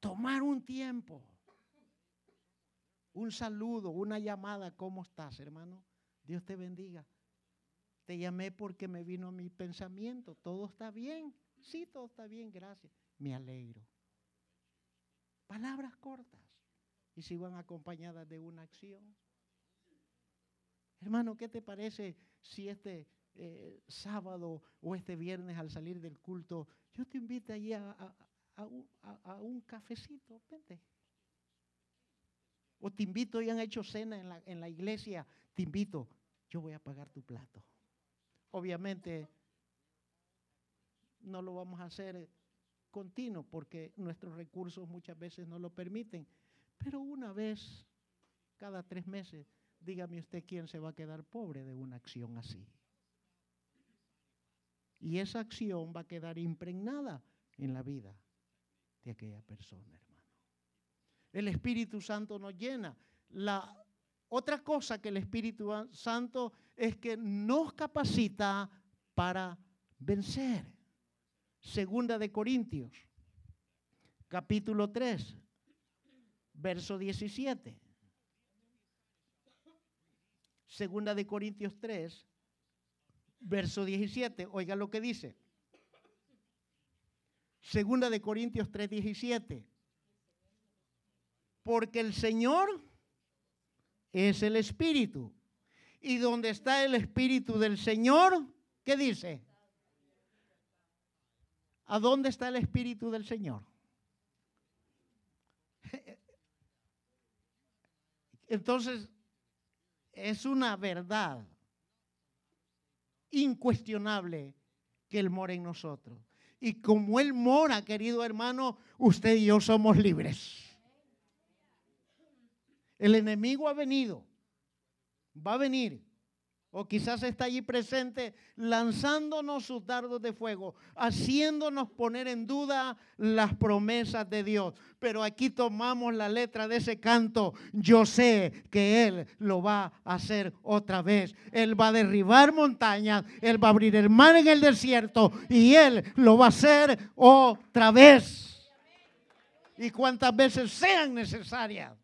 Tomar un tiempo, un saludo, una llamada. ¿Cómo estás, hermano? Dios te bendiga. Te llamé porque me vino a mi pensamiento. ¿Todo está bien? Sí, todo está bien, gracias. Me alegro. Palabras cortas. Y si van acompañadas de una acción. Hermano, ¿qué te parece si este eh, sábado o este viernes al salir del culto, yo te invito allí a, un, cafecito? Vente. O te invito, y han hecho cena en la, en la iglesia, te invito, yo voy a pagar tu plato. Obviamente, no lo vamos a hacer continuo porque nuestros recursos muchas veces no lo permiten. Pero una vez cada tres meses, dígame usted quién se va a quedar pobre de una acción así. Y esa acción va a quedar impregnada en la vida de aquella persona, hermano. El Espíritu Santo nos llena. La otra cosa que el Espíritu Santo es que nos capacita para vencer. Segunda de Corintios, capítulo 3, verso 17. Segunda de Corintios 3, verso 17. Oiga lo que dice. Segunda de Corintios 3, 17. Porque el Señor es el Espíritu. Y donde está el Espíritu del Señor, ¿qué dice? ¿A dónde está el Espíritu del Señor? Entonces, es una verdad incuestionable que Él mora en nosotros. Y como Él mora, querido hermano, usted y yo somos libres. El enemigo ha venido, va a venir o quizás está allí presente lanzándonos sus dardos de fuego, haciéndonos poner en duda las promesas de Dios. Pero aquí tomamos la letra de ese canto. Yo sé que Él lo va a hacer otra vez. Él va a derribar montañas, Él va a abrir el mar en el desierto y Él lo va a hacer otra vez. Y cuantas veces sean necesarias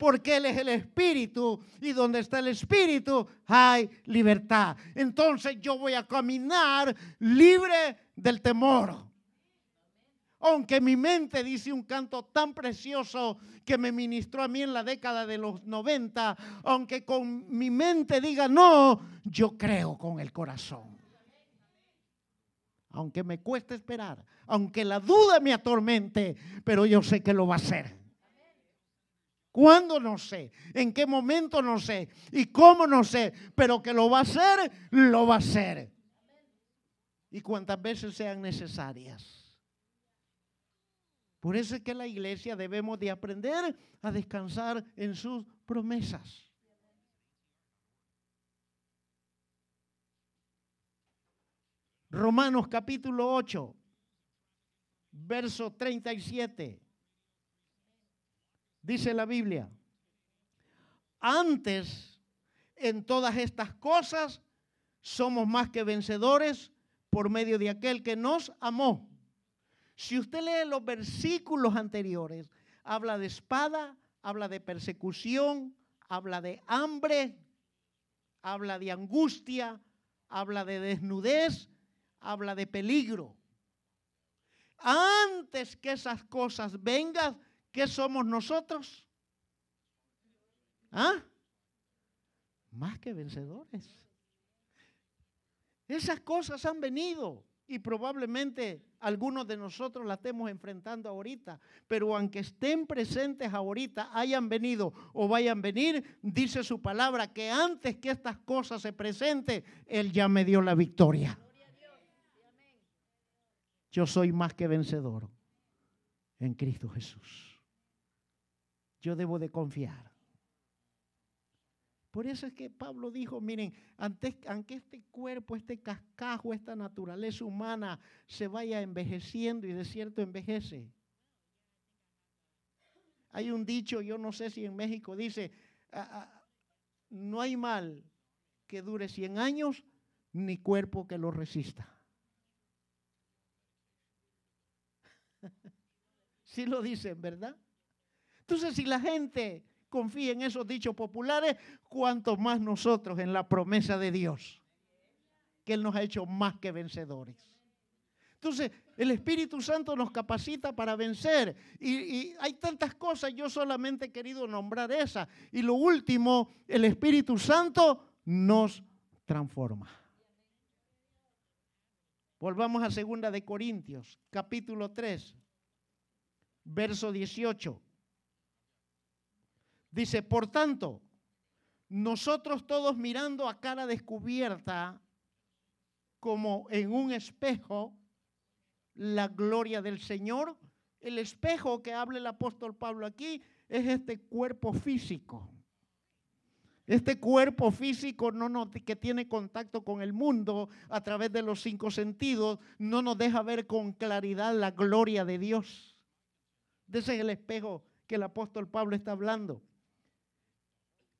porque Él es el Espíritu y donde está el Espíritu hay libertad. Entonces yo voy a caminar libre del temor. Aunque mi mente dice un canto tan precioso que me ministró a mí en la década de los 90, aunque con mi mente diga no, yo creo con el corazón. Aunque me cueste esperar, aunque la duda me atormente, pero yo sé que lo va a hacer. ¿Cuándo? No sé. ¿En qué momento? No sé. ¿Y cómo? No sé. Pero que lo va a hacer, lo va a hacer. Y cuantas veces sean necesarias. Por eso es que la iglesia debemos de aprender a descansar en sus promesas. Romanos capítulo 8, verso 37. Dice la Biblia, antes en todas estas cosas somos más que vencedores por medio de aquel que nos amó. Si usted lee los versículos anteriores, habla de espada, habla de persecución, habla de hambre, habla de angustia, habla de desnudez, habla de peligro. Antes que esas cosas vengan, ¿Qué somos nosotros? ¿Ah? Más que vencedores. Esas cosas han venido y probablemente algunos de nosotros las estemos enfrentando ahorita, pero aunque estén presentes ahorita, hayan venido o vayan a venir, dice su palabra que antes que estas cosas se presenten, Él ya me dio la victoria. Yo soy más que vencedor en Cristo Jesús yo debo de confiar. Por eso es que Pablo dijo, miren, antes, aunque este cuerpo, este cascajo, esta naturaleza humana se vaya envejeciendo y de cierto envejece. Hay un dicho, yo no sé si en México dice, ah, ah, no hay mal que dure 100 años ni cuerpo que lo resista. sí lo dicen, ¿verdad? Entonces, si la gente confía en esos dichos populares, cuanto más nosotros en la promesa de Dios, que Él nos ha hecho más que vencedores. Entonces, el Espíritu Santo nos capacita para vencer. Y, hay tantas cosas, yo solamente he querido nombrar esa. Y lo último, el Espíritu Santo nos transforma. Volvamos a segunda de Corintios, capítulo 3, verso 18. Dice, por tanto, nosotros todos mirando a cara descubierta, como en un espejo, la gloria del Señor. El espejo que habla el apóstol Pablo aquí es este cuerpo físico. Este cuerpo físico no que tiene contacto con el mundo a través de los cinco sentidos no nos deja ver con claridad la gloria de Dios. Ese es el espejo que el apóstol Pablo está hablando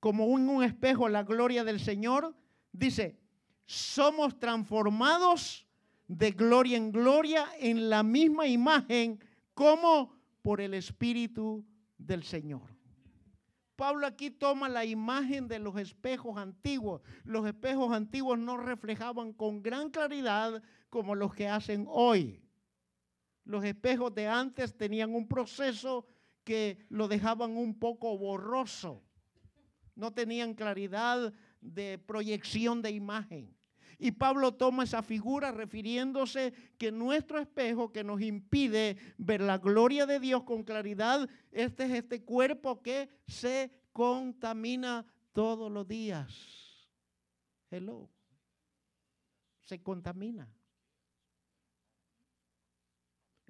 como en un espejo la gloria del Señor, dice, somos transformados de gloria en gloria en la misma imagen como por el Espíritu del Señor. Pablo aquí toma la imagen de los espejos antiguos. Los espejos antiguos no reflejaban con gran claridad como los que hacen hoy. Los espejos de antes tenían un proceso que lo dejaban un poco borroso no tenían claridad de proyección de imagen. Y Pablo toma esa figura refiriéndose que nuestro espejo que nos impide ver la gloria de Dios con claridad, este es este cuerpo que se contamina todos los días. Hello. Se contamina.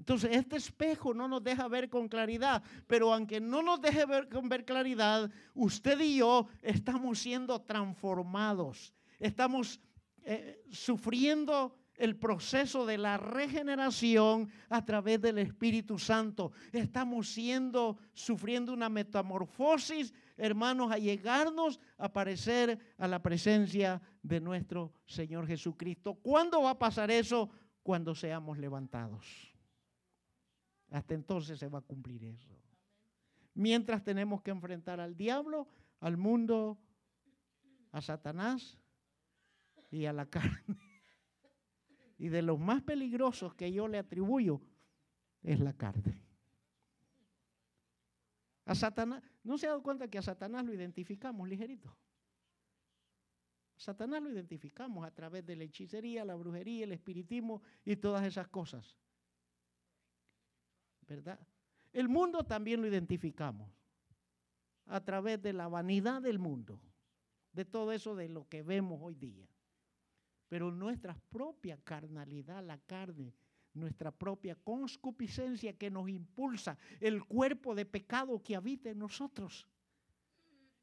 Entonces, este espejo no nos deja ver con claridad, pero aunque no nos deje ver con ver claridad, usted y yo estamos siendo transformados, estamos eh, sufriendo el proceso de la regeneración a través del Espíritu Santo. Estamos siendo, sufriendo una metamorfosis, hermanos, a llegarnos a parecer a la presencia de nuestro Señor Jesucristo. ¿Cuándo va a pasar eso? Cuando seamos levantados. Hasta entonces se va a cumplir eso. Mientras tenemos que enfrentar al diablo, al mundo, a Satanás y a la carne. Y de los más peligrosos que yo le atribuyo es la carne. A Satanás, ¿no se ha dado cuenta que a Satanás lo identificamos ligerito? Satanás lo identificamos a través de la hechicería, la brujería, el espiritismo y todas esas cosas. ¿Verdad? El mundo también lo identificamos a través de la vanidad del mundo, de todo eso de lo que vemos hoy día. Pero nuestra propia carnalidad, la carne, nuestra propia conscupiscencia que nos impulsa, el cuerpo de pecado que habita en nosotros.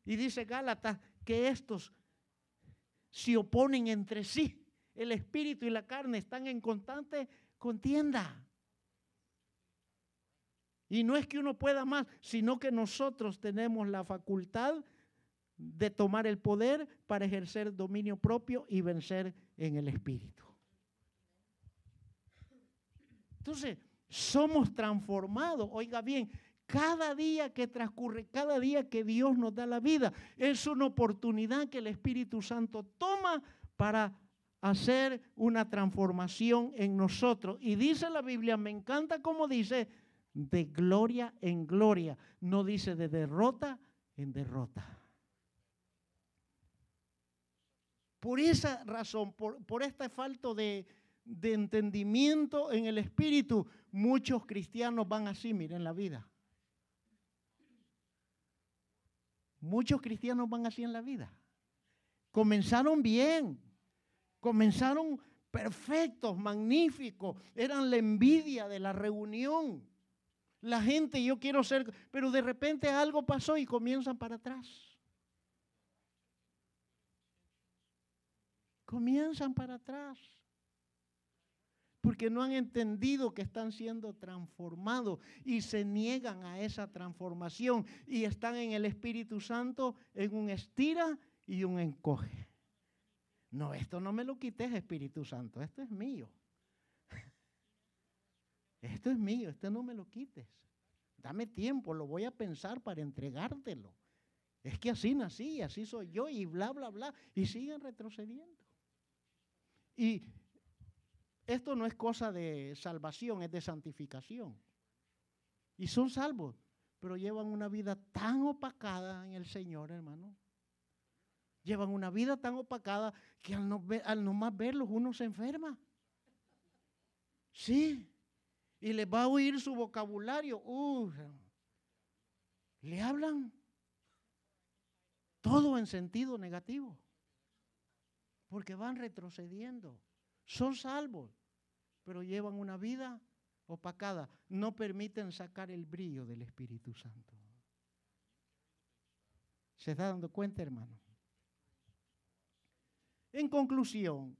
Y dice Gálatas que estos se oponen entre sí. El espíritu y la carne están en constante contienda. Y no es que uno pueda más, sino que nosotros tenemos la facultad de tomar el poder para ejercer dominio propio y vencer en el espíritu. Entonces, somos transformados. Oiga bien, cada día que transcurre, cada día que Dios nos da la vida, es una oportunidad que el Espíritu Santo toma para hacer una transformación en nosotros. Y dice la Biblia, me encanta como dice, de gloria en gloria, no dice de derrota en derrota. Por esa razón, por, por esta falta de, de entendimiento en el espíritu, muchos cristianos van así, miren la vida. Muchos cristianos van así en la vida. Comenzaron bien, comenzaron perfectos, magníficos, eran la envidia de la reunión la gente, yo quiero ser, pero de repente algo pasó y comienzan para atrás. Comienzan para atrás. Porque no han entendido que están siendo transformados y se niegan a esa transformación y están en el Espíritu Santo en un estira y un encoge. No, esto no me lo quites, Espíritu Santo, esto es mío. Esto es mío, esto no me lo quites. Dame tiempo, lo voy a pensar para entregártelo. Es que así nací, así soy yo y bla, bla, bla. Y siguen retrocediendo. Y esto no es cosa de salvación, es de santificación. Y son salvos, pero llevan una vida tan opacada en el Señor, hermano. Llevan una vida tan opacada que al no, al no más verlos uno se enferma. Sí y les va a oír su vocabulario. le hablan todo en sentido negativo. Porque van retrocediendo. Son salvos, pero llevan una vida opacada. No permiten sacar el brillo del Espíritu Santo. ¿Se está dando cuenta, hermano? En conclusión,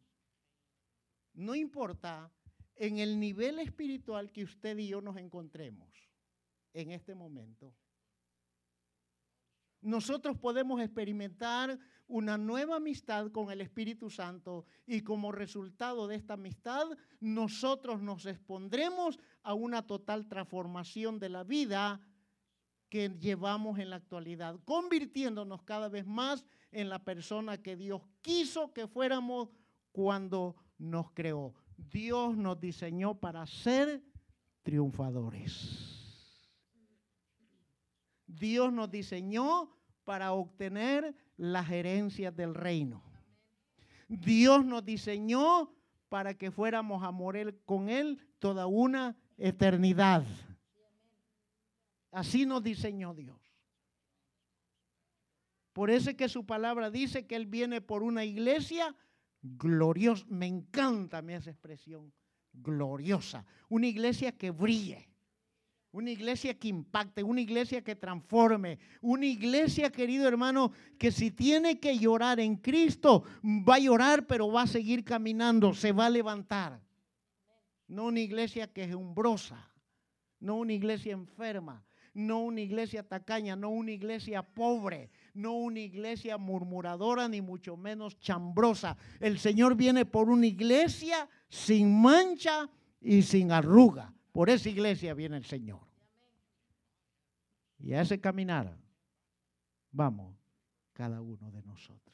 no importa en el nivel espiritual que usted y yo nos encontremos en este momento, nosotros podemos experimentar una nueva amistad con el Espíritu Santo y como resultado de esta amistad nosotros nos expondremos a una total transformación de la vida que llevamos en la actualidad, convirtiéndonos cada vez más en la persona que Dios quiso que fuéramos cuando nos creó. Dios nos diseñó para ser triunfadores. Dios nos diseñó para obtener las herencias del reino. Dios nos diseñó para que fuéramos a morir con Él toda una eternidad. Así nos diseñó Dios. Por eso es que su palabra dice que Él viene por una iglesia gloriosa. Me encanta esa expresión, gloriosa. Una iglesia que brille. Una iglesia que impacte, una iglesia que transforme, una iglesia, querido hermano, que si tiene que llorar en Cristo, va a llorar, pero va a seguir caminando, se va a levantar. No una iglesia que es umbrosa, no una iglesia enferma, no una iglesia tacaña, no una iglesia pobre, no una iglesia murmuradora, ni mucho menos chambrosa. El Señor viene por una iglesia sin mancha y sin arruga. Por esa iglesia viene el Señor. Y a ese caminar vamos cada uno de nosotros.